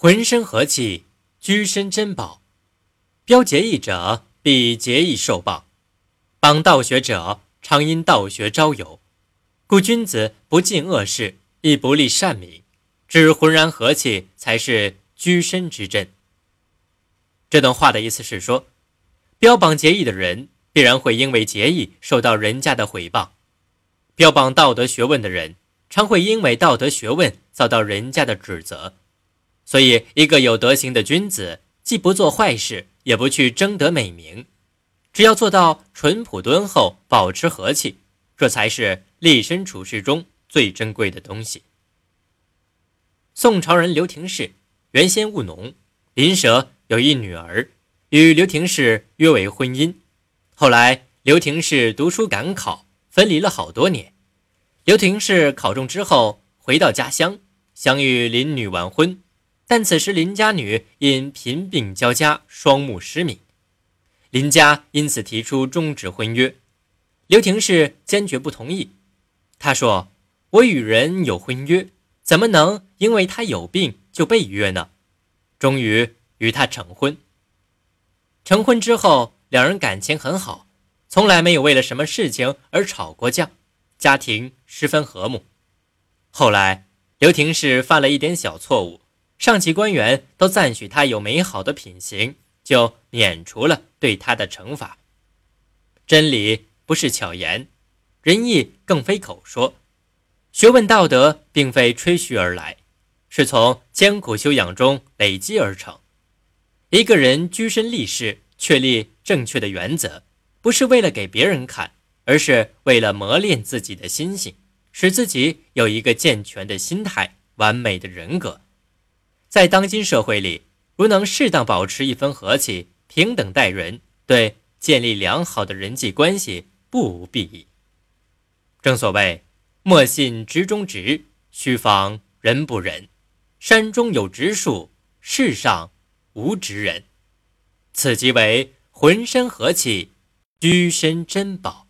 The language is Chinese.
浑身和气，居身珍宝。标节义者，必节义受报；帮道学者，常因道学招友。故君子不尽恶事，亦不立善名，只浑然和气，才是居身之真。这段话的意思是说，标榜节义的人，必然会因为节义受到人家的毁谤；标榜道德学问的人，常会因为道德学问遭到人家的指责。所以，一个有德行的君子，既不做坏事，也不去争得美名，只要做到淳朴敦厚，保持和气，这才是立身处世中最珍贵的东西。宋朝人刘廷士，原先务农，邻舍。有一女儿，与刘廷士约为婚姻。后来刘廷士读书赶考，分离了好多年。刘廷士考中之后，回到家乡，想与林女完婚，但此时林家女因贫病交加，双目失明。林家因此提出终止婚约，刘廷士坚决不同意。他说：“我与人有婚约，怎么能因为他有病就背约呢？”终于。与他成婚。成婚之后，两人感情很好，从来没有为了什么事情而吵过架，家庭十分和睦。后来，刘廷士犯了一点小错误，上级官员都赞许他有美好的品行，就免除了对他的惩罚。真理不是巧言，仁义更非口说，学问道德并非吹嘘而来，是从艰苦修养中累积而成。一个人居身立世，确立正确的原则，不是为了给别人看，而是为了磨练自己的心性，使自己有一个健全的心态、完美的人格。在当今社会里，如能适当保持一分和气，平等待人，对建立良好的人际关系不无裨益。正所谓“莫信直中直，须防人不仁”。山中有直树，世上。无直人，此即为浑身和气，居身珍宝。